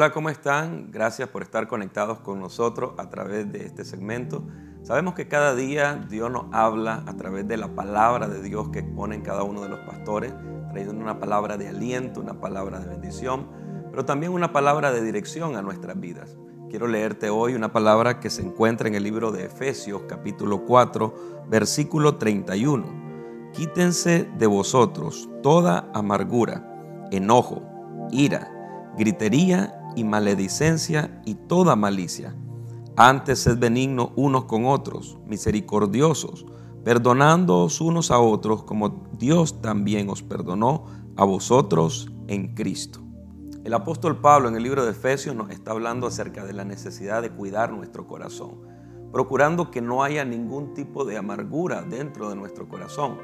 Hola, ¿cómo están? Gracias por estar conectados con nosotros a través de este segmento. Sabemos que cada día Dios nos habla a través de la palabra de Dios que exponen cada uno de los pastores, trayendo una palabra de aliento, una palabra de bendición, pero también una palabra de dirección a nuestras vidas. Quiero leerte hoy una palabra que se encuentra en el libro de Efesios capítulo 4, versículo 31. Quítense de vosotros toda amargura, enojo, ira, gritería y maledicencia y toda malicia. Antes sed benignos unos con otros, misericordiosos, perdonándoos unos a otros como Dios también os perdonó a vosotros en Cristo. El apóstol Pablo en el libro de Efesios nos está hablando acerca de la necesidad de cuidar nuestro corazón, procurando que no haya ningún tipo de amargura dentro de nuestro corazón.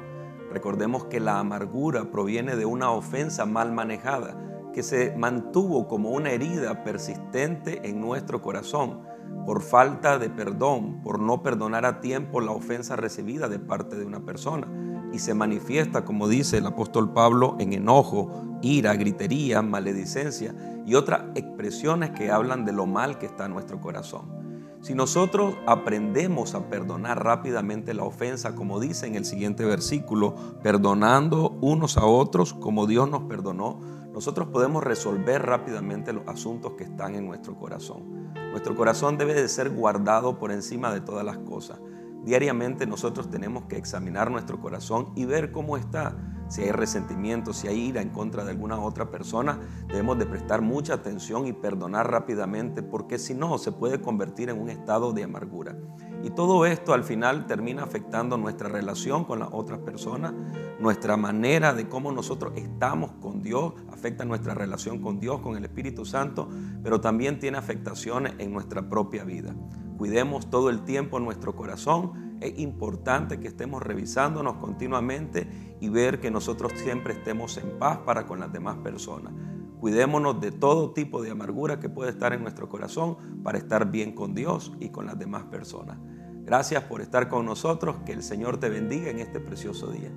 Recordemos que la amargura proviene de una ofensa mal manejada, que se mantuvo como una herida persistente en nuestro corazón por falta de perdón, por no perdonar a tiempo la ofensa recibida de parte de una persona. Y se manifiesta, como dice el apóstol Pablo, en enojo, ira, gritería, maledicencia y otras expresiones que hablan de lo mal que está nuestro corazón. Si nosotros aprendemos a perdonar rápidamente la ofensa, como dice en el siguiente versículo, perdonando unos a otros como Dios nos perdonó, nosotros podemos resolver rápidamente los asuntos que están en nuestro corazón. Nuestro corazón debe de ser guardado por encima de todas las cosas. Diariamente nosotros tenemos que examinar nuestro corazón y ver cómo está. Si hay resentimiento, si hay ira en contra de alguna otra persona, debemos de prestar mucha atención y perdonar rápidamente porque si no se puede convertir en un estado de amargura. Y todo esto al final termina afectando nuestra relación con las otras personas, nuestra manera de cómo nosotros estamos con Dios, afecta nuestra relación con Dios, con el Espíritu Santo, pero también tiene afectaciones en nuestra propia vida. Cuidemos todo el tiempo nuestro corazón. Es importante que estemos revisándonos continuamente y ver que nosotros siempre estemos en paz para con las demás personas. Cuidémonos de todo tipo de amargura que puede estar en nuestro corazón para estar bien con Dios y con las demás personas. Gracias por estar con nosotros. Que el Señor te bendiga en este precioso día.